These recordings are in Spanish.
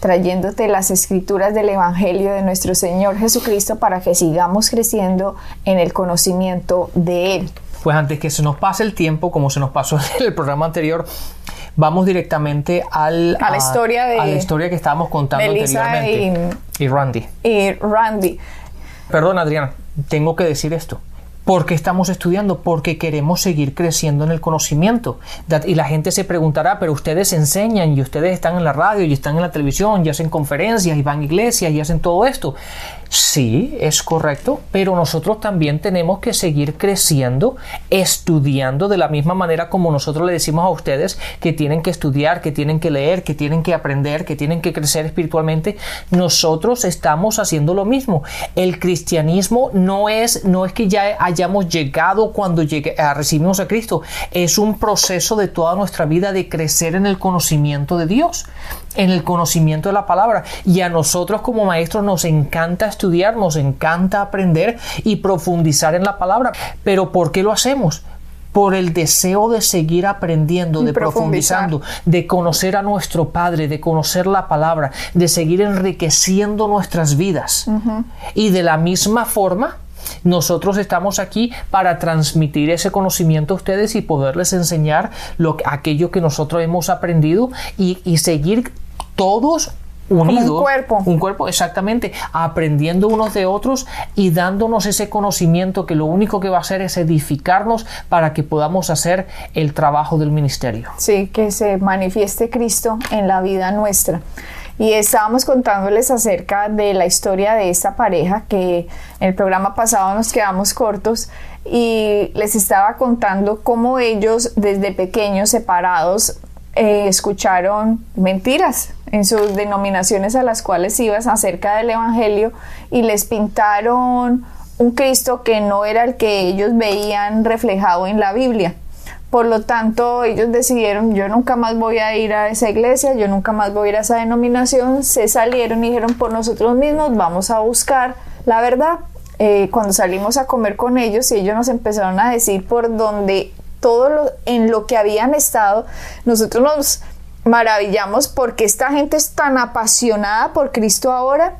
trayéndote las escrituras del Evangelio de nuestro Señor Jesucristo para que sigamos creciendo en el conocimiento de Él. Pues antes que se nos pase el tiempo, como se nos pasó en el programa anterior, vamos directamente al, a, la historia de, a la historia que estábamos contando anteriormente. Y, y Randy. Y Randy. Perdón, Adriana, tengo que decir esto. ¿Por qué estamos estudiando? Porque queremos seguir creciendo en el conocimiento. Y la gente se preguntará, pero ustedes enseñan y ustedes están en la radio y están en la televisión y hacen conferencias y van a iglesias y hacen todo esto. Sí, es correcto, pero nosotros también tenemos que seguir creciendo, estudiando de la misma manera como nosotros le decimos a ustedes que tienen que estudiar, que tienen que leer, que tienen que aprender, que tienen que crecer espiritualmente. Nosotros estamos haciendo lo mismo. El cristianismo no es, no es que ya hayamos llegado cuando llegue, a, recibimos a Cristo, es un proceso de toda nuestra vida de crecer en el conocimiento de Dios en el conocimiento de la palabra. Y a nosotros como maestros nos encanta estudiar, nos encanta aprender y profundizar en la palabra. Pero ¿por qué lo hacemos? por el deseo de seguir aprendiendo, de profundizando, de conocer a nuestro Padre, de conocer la palabra, de seguir enriqueciendo nuestras vidas. Y de la misma forma, nosotros estamos aquí para transmitir ese conocimiento a ustedes y poderles enseñar lo, aquello que nosotros hemos aprendido y, y seguir todos unidos. un cuerpo. Un cuerpo, exactamente. Aprendiendo unos de otros y dándonos ese conocimiento que lo único que va a hacer es edificarnos para que podamos hacer el trabajo del ministerio. Sí, que se manifieste Cristo en la vida nuestra y estábamos contándoles acerca de la historia de esta pareja que en el programa pasado nos quedamos cortos y les estaba contando cómo ellos desde pequeños separados eh, escucharon mentiras en sus denominaciones a las cuales ibas acerca del Evangelio y les pintaron un Cristo que no era el que ellos veían reflejado en la Biblia. Por lo tanto, ellos decidieron, yo nunca más voy a ir a esa iglesia, yo nunca más voy a ir a esa denominación, se salieron y dijeron por nosotros mismos, vamos a buscar la verdad. Eh, cuando salimos a comer con ellos y ellos nos empezaron a decir por donde todo lo, en lo que habían estado, nosotros nos maravillamos porque esta gente es tan apasionada por Cristo ahora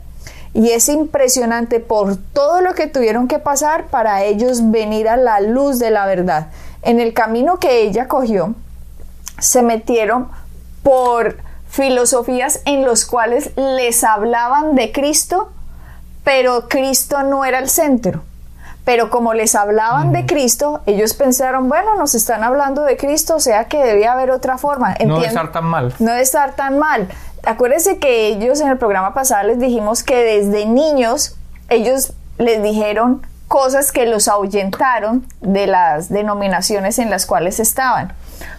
y es impresionante por todo lo que tuvieron que pasar para ellos venir a la luz de la verdad en el camino que ella cogió, se metieron por filosofías en los cuales les hablaban de Cristo, pero Cristo no era el centro. Pero como les hablaban de Cristo, ellos pensaron, bueno, nos están hablando de Cristo, o sea que debía haber otra forma. no debe estar tan mal. No debe estar tan mal. Acuérdense que ellos en el programa pasado les dijimos que desde niños ellos les dijeron cosas que los ahuyentaron de las denominaciones en las cuales estaban.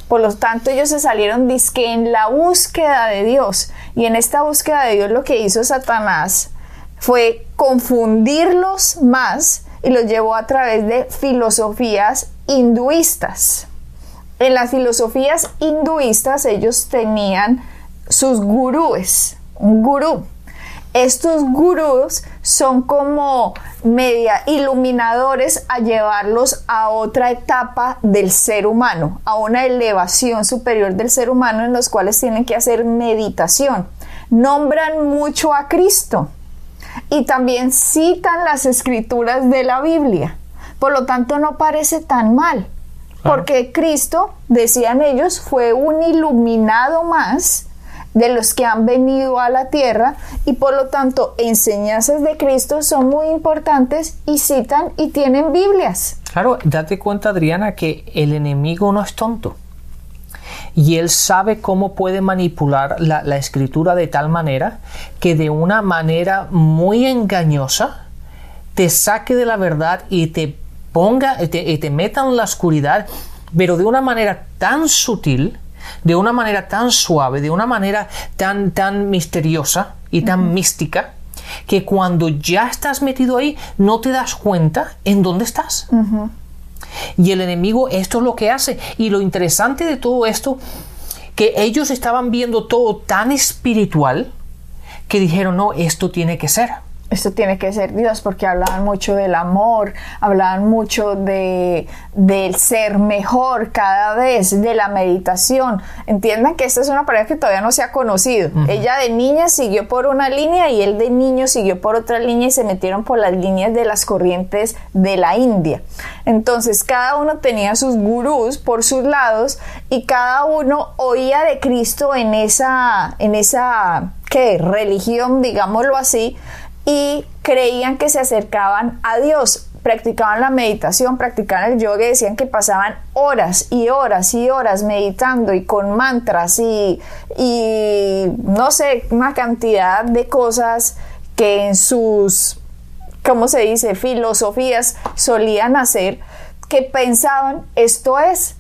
Por lo tanto, ellos se salieron disque en la búsqueda de Dios. Y en esta búsqueda de Dios lo que hizo Satanás fue confundirlos más y los llevó a través de filosofías hinduistas. En las filosofías hinduistas ellos tenían sus gurúes, un gurú estos gurús son como media iluminadores a llevarlos a otra etapa del ser humano, a una elevación superior del ser humano en los cuales tienen que hacer meditación. Nombran mucho a Cristo y también citan las escrituras de la Biblia. Por lo tanto, no parece tan mal, porque Cristo, decían ellos, fue un iluminado más de los que han venido a la tierra y por lo tanto enseñanzas de Cristo son muy importantes y citan y tienen Biblias. Claro, date cuenta Adriana que el enemigo no es tonto y él sabe cómo puede manipular la, escritura de tal manera que de una manera muy engañosa te saque de la verdad y te ponga, te, y te meta en la oscuridad, pero de una manera tan sutil de una manera tan suave, de una manera tan, tan misteriosa y tan mística, que cuando ya estás metido ahí no te das cuenta en dónde estás. Y el enemigo esto es lo que hace. Y lo interesante de todo esto, que ellos estaban viendo todo tan espiritual que dijeron, no, esto tiene que ser esto tiene que ser Dios, porque hablaban mucho del amor, hablaban mucho de, del ser mejor cada vez, de la meditación. Entiendan que esta es una pareja que todavía no se ha conocido. Ella de niña siguió por una línea y él de niño siguió por otra línea y se metieron por las líneas de las corrientes de la India. Entonces cada uno tenía sus gurús por sus lados y cada uno oía de Cristo en esa, en esa ¿qué? religión, digámoslo así, y creían que se acercaban a Dios. Practicaban la meditación, practicaban el yoga y decían que pasaban horas y horas y horas meditando y con mantras y, y no sé, una cantidad de cosas que en sus, ¿cómo se dice?, filosofías solían hacer, que pensaban, esto es,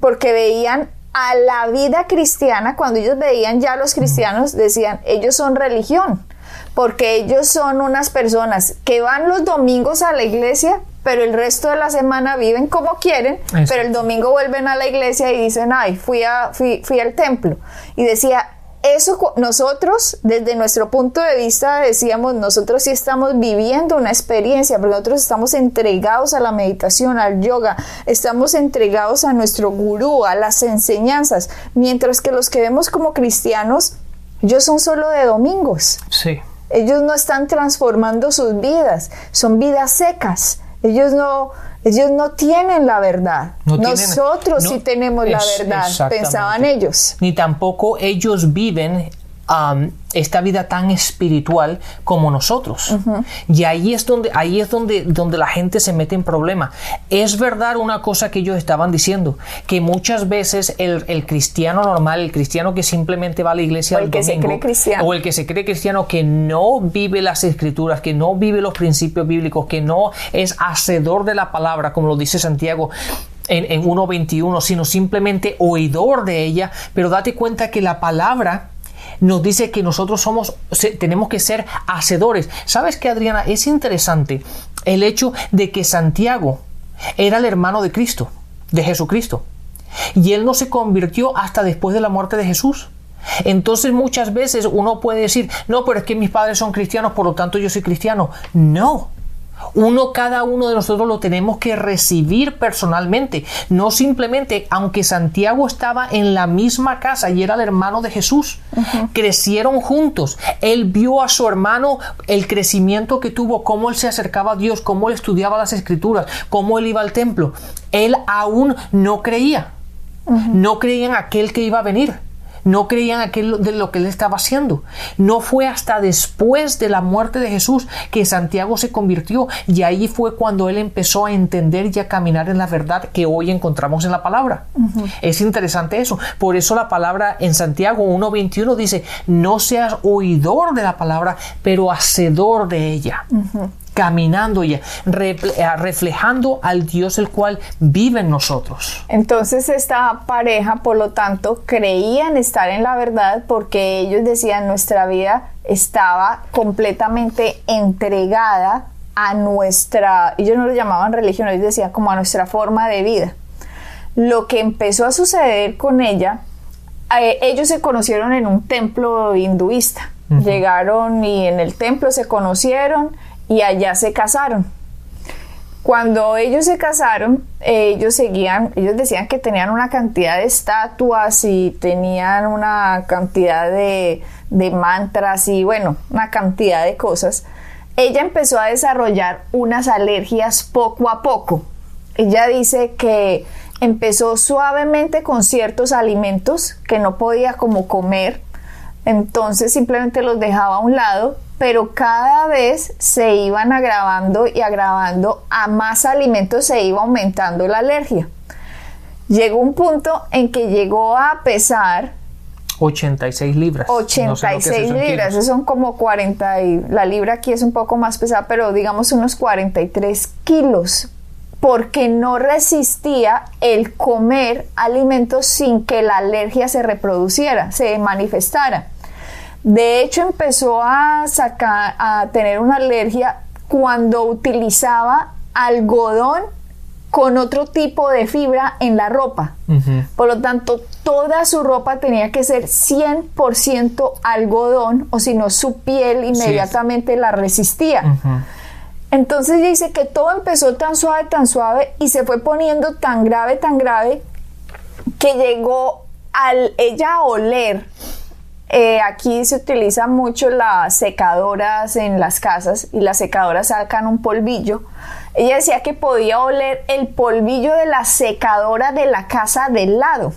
porque veían a la vida cristiana, cuando ellos veían ya a los cristianos, decían, ellos son religión porque ellos son unas personas que van los domingos a la iglesia, pero el resto de la semana viven como quieren, pero el domingo vuelven a la iglesia y dicen, ay, fui, a, fui, al templo. Y decía, eso nosotros, desde nuestro punto de vista, decíamos, nosotros sí estamos viviendo una experiencia, pero nosotros estamos entregados a la meditación, al yoga, estamos entregados a nuestro gurú, a las enseñanzas, mientras que los que vemos como cristianos, ellos son solo de domingos. Sí. Ellos no están transformando sus vidas, son vidas secas. Ellos no, ellos no tienen la verdad. Nosotros sí tenemos la verdad, pensaban ellos. Ni tampoco ellos viven esta vida tan espiritual como nosotros. Y ahí es donde, ahí es donde, donde la gente se mete en problema. Es verdad una cosa que ellos estaban diciendo, que muchas veces el, cristiano normal, el cristiano que simplemente va a la iglesia o el que se cree cristiano. o el que se cree cristiano que no vive las escrituras, que no vive los principios bíblicos, que no es hacedor de la palabra, como lo dice Santiago, en, en 1.21, sino simplemente oidor de ella, pero date cuenta que la palabra nos dice que nosotros somos, tenemos que ser hacedores. ¿Sabes qué, Adriana? Es interesante el hecho de que Santiago era el hermano de Cristo, de Jesucristo. Y él no se convirtió hasta después de la muerte de Jesús. Entonces muchas veces uno puede decir, no, pero es que mis padres son cristianos, por lo tanto yo soy cristiano. No, uno, cada uno de nosotros lo tenemos que recibir personalmente. No simplemente, aunque Santiago estaba en la misma casa y era el hermano de Jesús, crecieron juntos. Él vio a su hermano el crecimiento que tuvo, cómo él se acercaba a Dios, cómo él estudiaba las escrituras, cómo él iba al templo. Él aún no creía. No creía en aquel que iba a venir no creían aquel de lo que él estaba haciendo. No fue hasta después de la muerte de Jesús que Santiago se convirtió y ahí fue cuando él empezó a entender y a caminar en la verdad que hoy encontramos en la palabra. Es interesante eso. Por eso la palabra en Santiago 1.21 dice, no seas oidor de la palabra, pero hacedor de ella caminando y reflejando al Dios el cual vive en nosotros. Entonces esta pareja, por lo tanto, creían estar en la verdad porque ellos decían nuestra vida estaba completamente entregada a nuestra, ellos no lo llamaban religión, ellos decían como a nuestra forma de vida. Lo que empezó a suceder con ella, eh, ellos se conocieron en un templo hinduista. Llegaron y en el templo se conocieron y allá se casaron. Cuando ellos se casaron, ellos seguían, decían que tenían una cantidad de estatuas y tenían una cantidad de, de mantras y bueno, una cantidad de cosas. Ella empezó a desarrollar unas alergias poco a poco. Ella dice que empezó suavemente con ciertos alimentos que no podía como comer, entonces simplemente los dejaba a un lado pero cada vez se iban agravando y agravando, a más alimentos se iba aumentando la alergia. Llegó un punto en que llegó a pesar 86 libras. 86 libras, eso son como 40 y la libra aquí es un poco más pesada, pero digamos unos 43 kilos, porque no resistía el comer alimentos sin que la alergia se reproduciera, se manifestara. De hecho, empezó a sacar, a tener una alergia cuando utilizaba algodón con otro tipo de fibra en la ropa. Por lo tanto, toda su ropa tenía que ser 100% algodón o si no, su piel inmediatamente la resistía. Entonces dice que todo empezó tan suave, tan suave y se fue poniendo tan grave, tan grave que llegó al ella a oler. Eh, aquí se utilizan mucho las secadoras en las casas y las secadoras sacan un polvillo. Ella decía que podía oler el polvillo de la secadora de la casa del lado.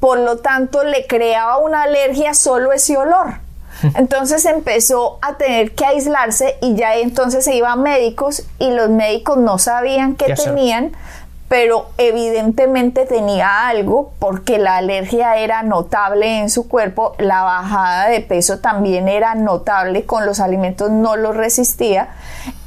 Por lo tanto, le creaba una alergia solo ese olor. Entonces empezó a tener que aislarse y ya entonces se iba a médicos y los médicos no sabían qué tenían, pero evidentemente tenía algo porque la alergia era notable en su cuerpo, la bajada de peso también era notable, con los alimentos no lo resistía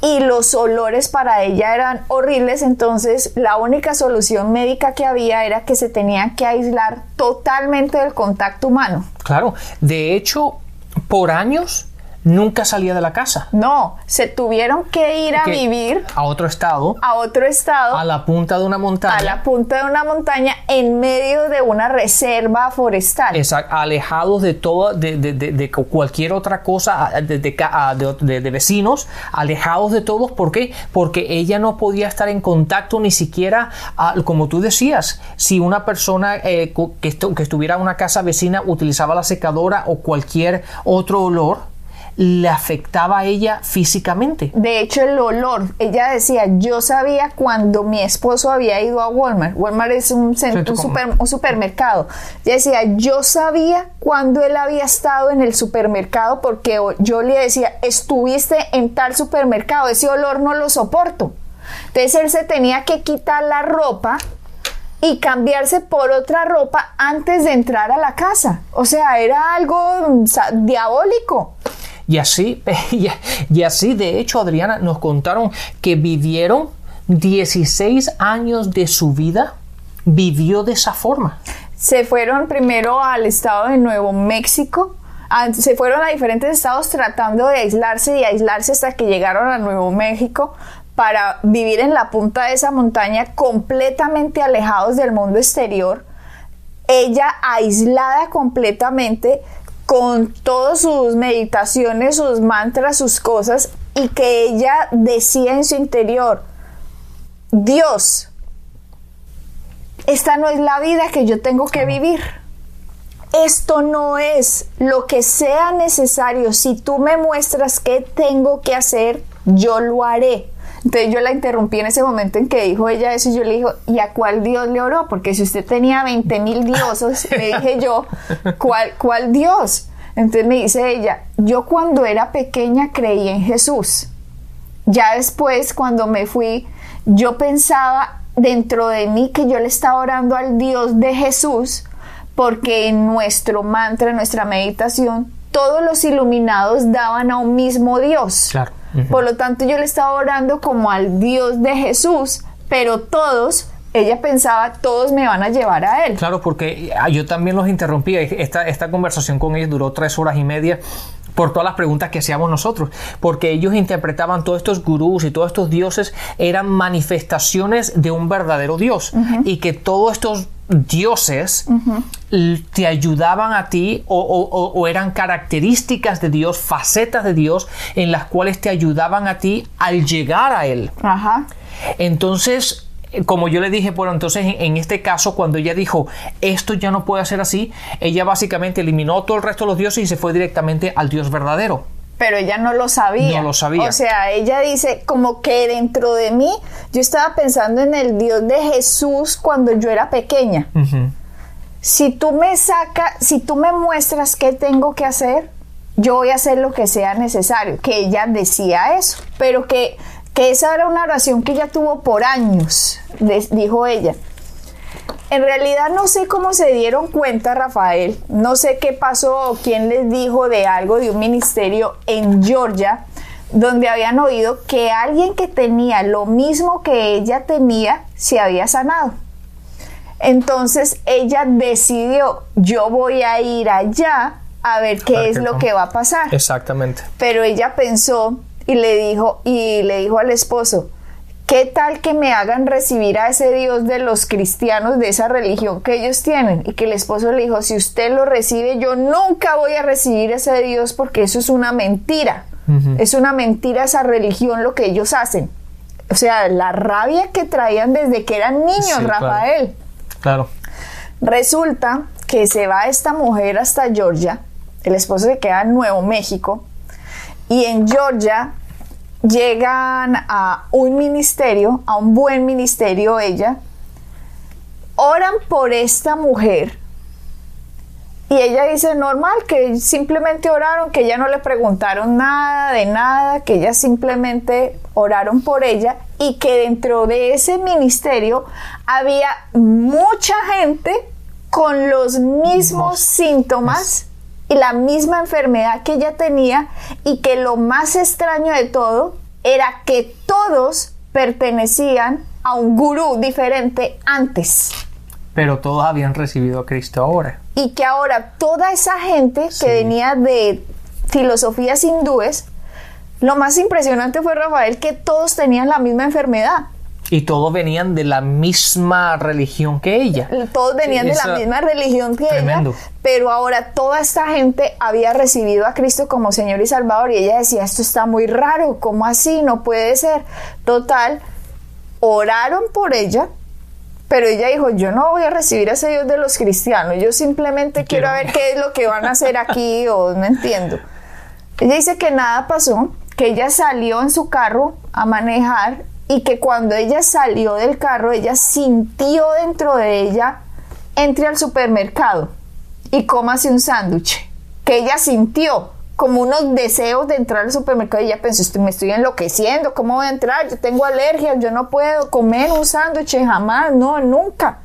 y los olores para ella eran horribles, entonces la única solución médica que había era que se tenía que aislar totalmente del contacto humano. Claro, de hecho, por años nunca salía de la casa. No, se tuvieron que ir a vivir a otro estado. A otro estado. A la punta de una montaña. A la punta de una montaña en medio de una reserva forestal. Exacto, alejados de todo, de, de, de, cualquier otra cosa, de, vecinos, alejados de todos. ¿Por qué? Porque ella no podía estar en contacto ni siquiera, como tú decías, si una persona eh, que, que estuviera en una casa vecina utilizaba la secadora o cualquier otro olor le afectaba a ella físicamente. De hecho, el olor, ella decía, yo sabía cuando mi esposo había ido a Walmart. Walmart es un, un, supermercado. Ella decía, yo sabía cuando él había estado en el supermercado porque yo le decía, estuviste en tal supermercado, ese olor no lo soporto. Entonces él se tenía que quitar la ropa y cambiarse por otra ropa antes de entrar a la casa. O sea, era algo diabólico. Y así, y así, de hecho, Adriana, nos contaron que vivieron 16 años de su vida, vivió de esa forma. Se fueron primero al estado de Nuevo México, se fueron a diferentes estados tratando de aislarse y aislarse hasta que llegaron a Nuevo México para vivir en la punta de esa montaña completamente alejados del mundo exterior. Ella aislada completamente, con todas sus meditaciones, sus mantras, sus cosas, y que ella decía en su interior, Dios, esta no es la vida que yo tengo que vivir. Esto no es lo que sea necesario. Si tú me muestras qué tengo que hacer, yo lo haré. Entonces yo la interrumpí en ese momento en que dijo ella eso y yo le dije, ¿y a cuál Dios le oró? Porque si usted tenía 20 mil dioses, le dije yo, ¿cuál, ¿cuál Dios? Entonces me dice ella, yo cuando era pequeña creí en Jesús. Ya después, cuando me fui, yo pensaba dentro de mí que yo le estaba orando al Dios de Jesús, porque en nuestro mantra, en nuestra meditación, todos los iluminados daban a un mismo Dios. Claro. Por lo tanto, yo le estaba orando como al Dios de Jesús, pero todos ella pensaba todos me van a llevar a él. Claro, porque ah, yo también los interrumpía. Esta, esta conversación con ellos duró tres horas y media por todas las preguntas que hacíamos nosotros, porque ellos interpretaban todos estos gurús y todos estos dioses eran manifestaciones de un verdadero Dios y que todos estos dioses te ayudaban a ti o, eran características de Dios, facetas de Dios en las cuales te ayudaban a ti al llegar a Él. Entonces, como yo le dije, bueno, entonces en, este caso, cuando ella dijo, esto ya no puede ser así, ella básicamente eliminó todo el resto de los dioses y se fue directamente al Dios verdadero pero ella no lo sabía. No lo sabía. O sea, ella dice como que dentro de mí yo estaba pensando en el Dios de Jesús cuando yo era pequeña. Si tú me sacas, si tú me muestras qué tengo que hacer, yo voy a hacer lo que sea necesario. Que ella decía eso, pero que, que esa era una oración que ella tuvo por años, dijo ella. En realidad no sé cómo se dieron cuenta, Rafael, no sé qué pasó quién les dijo de algo de un ministerio en Georgia, donde habían oído que alguien que tenía lo mismo que ella tenía se había sanado. Entonces ella decidió, yo voy a ir allá a ver qué ver es lo que va a pasar. Exactamente. Pero ella pensó y le dijo y le dijo al esposo, ¿qué tal que me hagan recibir a ese Dios de los cristianos de esa religión que ellos tienen? Y que el esposo le dijo, si usted lo recibe, yo nunca voy a recibir ese Dios porque eso es una mentira. Es una mentira esa religión lo que ellos hacen. O sea, la rabia que traían desde que eran niños, Sí, claro. Rafael. Claro. Resulta que se va esta mujer hasta Georgia, el esposo se queda en Nuevo México, y en Georgia llegan a un ministerio, a un buen ministerio ella, oran por esta mujer. Y ella dice normal, que simplemente oraron, que ella no le preguntaron nada de nada, que ella simplemente oraron por ella y que dentro de ese ministerio había mucha gente con los mismos síntomas y la misma enfermedad que ella tenía y que lo más extraño de todo era que todos pertenecían a un gurú diferente antes Pero todos habían recibido a Cristo ahora. y que ahora toda esa gente Sí. que venía de filosofías hindúes, lo más impresionante fue Rafael que todos tenían la misma enfermedad. Y todos venían de la misma religión que ella. Todos venían de la misma religión que Tremendo. ella, pero ahora toda esta gente había recibido a Cristo como Señor y Salvador y ella decía, esto está muy raro, ¿cómo así? No puede ser. Total, oraron por ella, pero ella dijo, yo no voy a recibir a ese Dios de los cristianos, yo simplemente quiero, Quiero- ver qué es lo que van a hacer aquí o no entiendo. Ella dice que nada pasó, que ella salió en su carro a manejar y que cuando ella salió del carro, ella sintió dentro de ella, entre al supermercado y cómase un sándwich. Que ella sintió como unos deseos de entrar al supermercado y ella pensó, "Estoy- me estoy enloqueciendo, ¿cómo voy a entrar? Yo tengo alergias, yo no puedo comer un sándwich jamás, no, nunca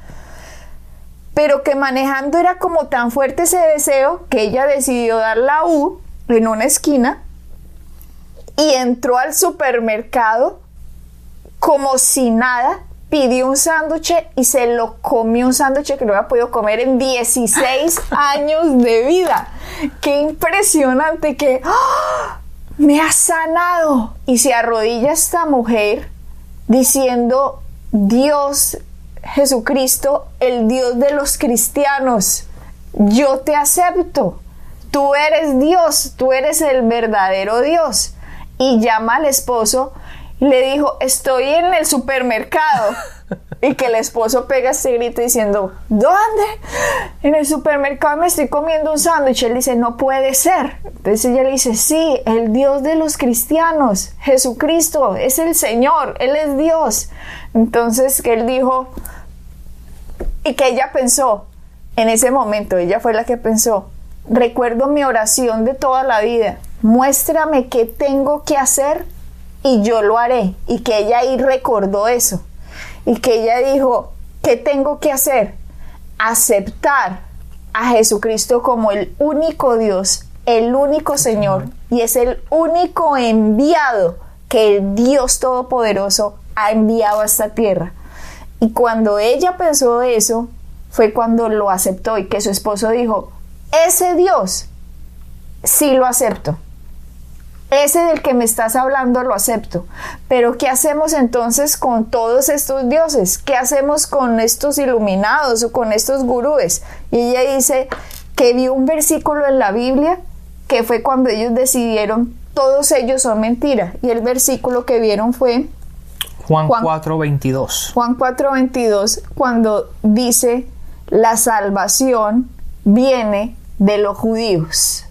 pero que manejando era como tan fuerte ese deseo que ella decidió dar la U en una esquina y entró al supermercado como si nada, pidió un sándwich y se lo comió un sándwich que no había podido comer en 16 años de vida. Qué impresionante que ¡ah! me ha sanado. Y se arrodilla esta mujer diciendo, Dios Jesucristo, el Dios de los cristianos, yo te acepto. Tú eres Dios, tú eres el verdadero Dios. Y llama al esposo le dijo, estoy en el supermercado. Y que el esposo pega este grito diciendo, ¿dónde? En el supermercado me estoy comiendo un sándwich. Él dice, no puede ser. Entonces ella le dice, sí, el Dios de los cristianos, Jesucristo, es el Señor, Él es Dios. Entonces que él dijo, y que ella pensó, en ese momento, ella fue la que pensó, recuerdo mi oración de toda la vida, muéstrame qué tengo que hacer y yo lo haré. Y que ella ahí recordó eso. Y que ella dijo, ¿qué tengo que hacer? Aceptar a Jesucristo como el único Dios, el único Señor, y es el único enviado que el Dios Todopoderoso ha enviado a esta tierra. Y cuando ella pensó eso, fue cuando lo aceptó y que su esposo dijo, ese Dios, sí lo acepto. Ese del que me estás hablando lo acepto. Pero ¿qué hacemos entonces con todos estos dioses? ¿Qué hacemos con estos iluminados o con estos gurúes? Y ella dice que vio un versículo en la Biblia que fue cuando ellos decidieron, todos ellos son mentira. Y el versículo que vieron fue Juan, Juan- 4, 22. Juan 4:22, cuando dice, la salvación viene de los judíos.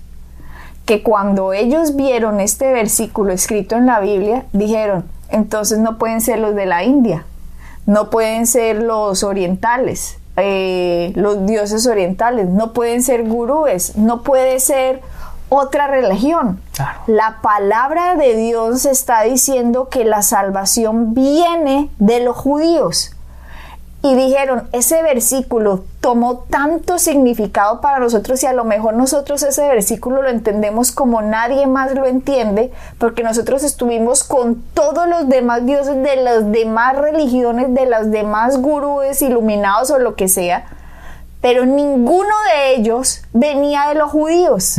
Que cuando ellos vieron este versículo escrito en la Biblia, dijeron, entonces no pueden ser los de la India, no pueden ser los orientales, eh, los dioses orientales, no pueden ser gurúes, no puede ser otra religión. Claro. La palabra de Dios está diciendo que la salvación viene de los judíos. Y dijeron, ese versículo tomó tanto significado para nosotros y a lo mejor nosotros ese versículo lo entendemos como nadie más lo entiende, porque nosotros estuvimos con todos los demás dioses de las demás religiones, de las demás gurúes iluminados o lo que sea, pero ninguno de ellos venía de los judíos.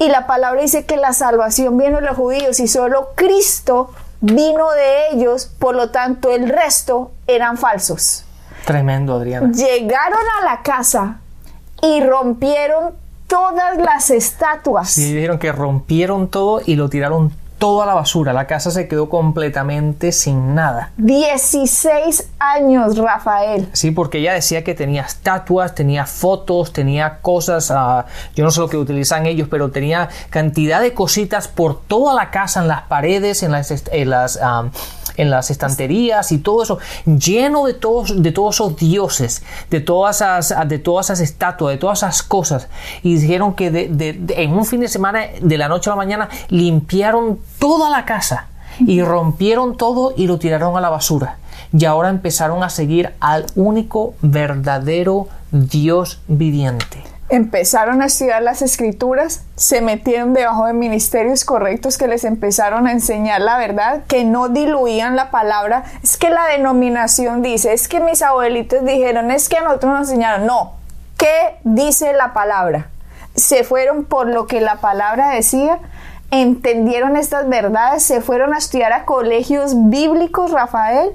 Y la palabra dice que la salvación viene de los judíos y solo Cristo vino de ellos, por lo tanto el resto eran falsos. Tremendo, Adriana. Llegaron a la casa y rompieron todas las estatuas. Sí, dijeron que rompieron todo y lo tiraron todo a la basura. La casa se quedó completamente sin nada. 16 años, Rafael. Sí, porque ella decía que tenía estatuas, tenía fotos, tenía cosas, ah, yo no sé lo que utilizan ellos, pero tenía cantidad de cositas por toda la casa, en las paredes, en las, en las ah, en las estanterías y todo eso, lleno de todos, de todos esos dioses, de todas esas, de todas esas estatuas, de todas esas cosas. Y dijeron que en un fin de semana, de la noche a la mañana, limpiaron toda la casa y rompieron todo y lo tiraron a la basura. Y ahora empezaron a seguir al único verdadero Dios viviente empezaron a estudiar las escrituras, se metieron debajo de ministerios correctos que les empezaron a enseñar la verdad, que no diluían la palabra. Es que la denominación dice, es que mis abuelitos dijeron, es que a nosotros nos enseñaron. No, ¿qué dice la palabra? Se fueron por lo que la palabra decía, entendieron estas verdades, se fueron a estudiar a colegios bíblicos, Rafael,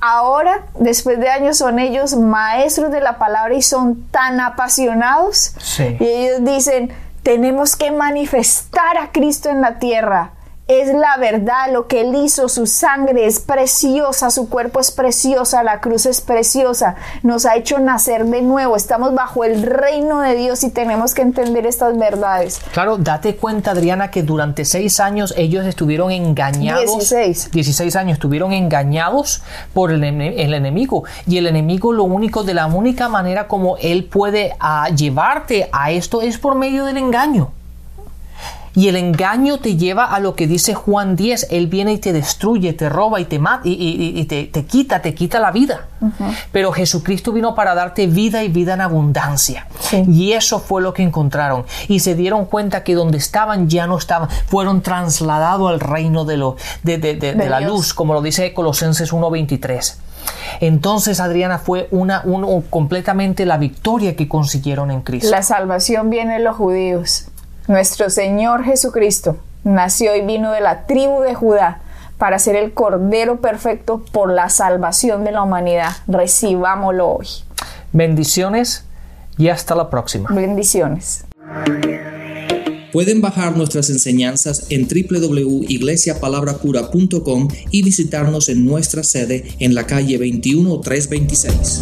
ahora, después de años, son ellos maestros de la palabra y son tan apasionados. Y ellos dicen, tenemos que manifestar a Cristo en la tierra es la verdad, lo que él hizo, su sangre es preciosa, su cuerpo es preciosa, la cruz es preciosa, nos ha hecho nacer de nuevo, estamos bajo el reino de Dios y tenemos que entender estas verdades. Claro, date cuenta Adriana que durante seis años ellos estuvieron engañados. 16. 16 años estuvieron engañados por el, el enemigo y el enemigo lo único, de la única manera como él puede ah, llevarte a esto es por medio del engaño. Y el engaño te lleva a lo que dice Juan 10, Él viene y te destruye, te roba y te mata y, te, quita, te quita la vida. Pero Jesucristo vino para darte vida y vida en abundancia. Y eso fue lo que encontraron. Y se dieron cuenta que donde estaban ya no estaban, fueron trasladados al reino de, lo, de, la luz, como lo dice Colosenses 1.23. Entonces, Adriana, fue una, completamente la victoria que consiguieron en Cristo. La salvación viene de los judíos. Nuestro Señor Jesucristo nació y vino de la tribu de Judá para ser el Cordero perfecto por la salvación de la humanidad. Recibámoslo hoy. Bendiciones y hasta la próxima. Bendiciones. Pueden bajar nuestras enseñanzas en www.iglesiapalabracura.com y visitarnos en nuestra sede en la calle 21326.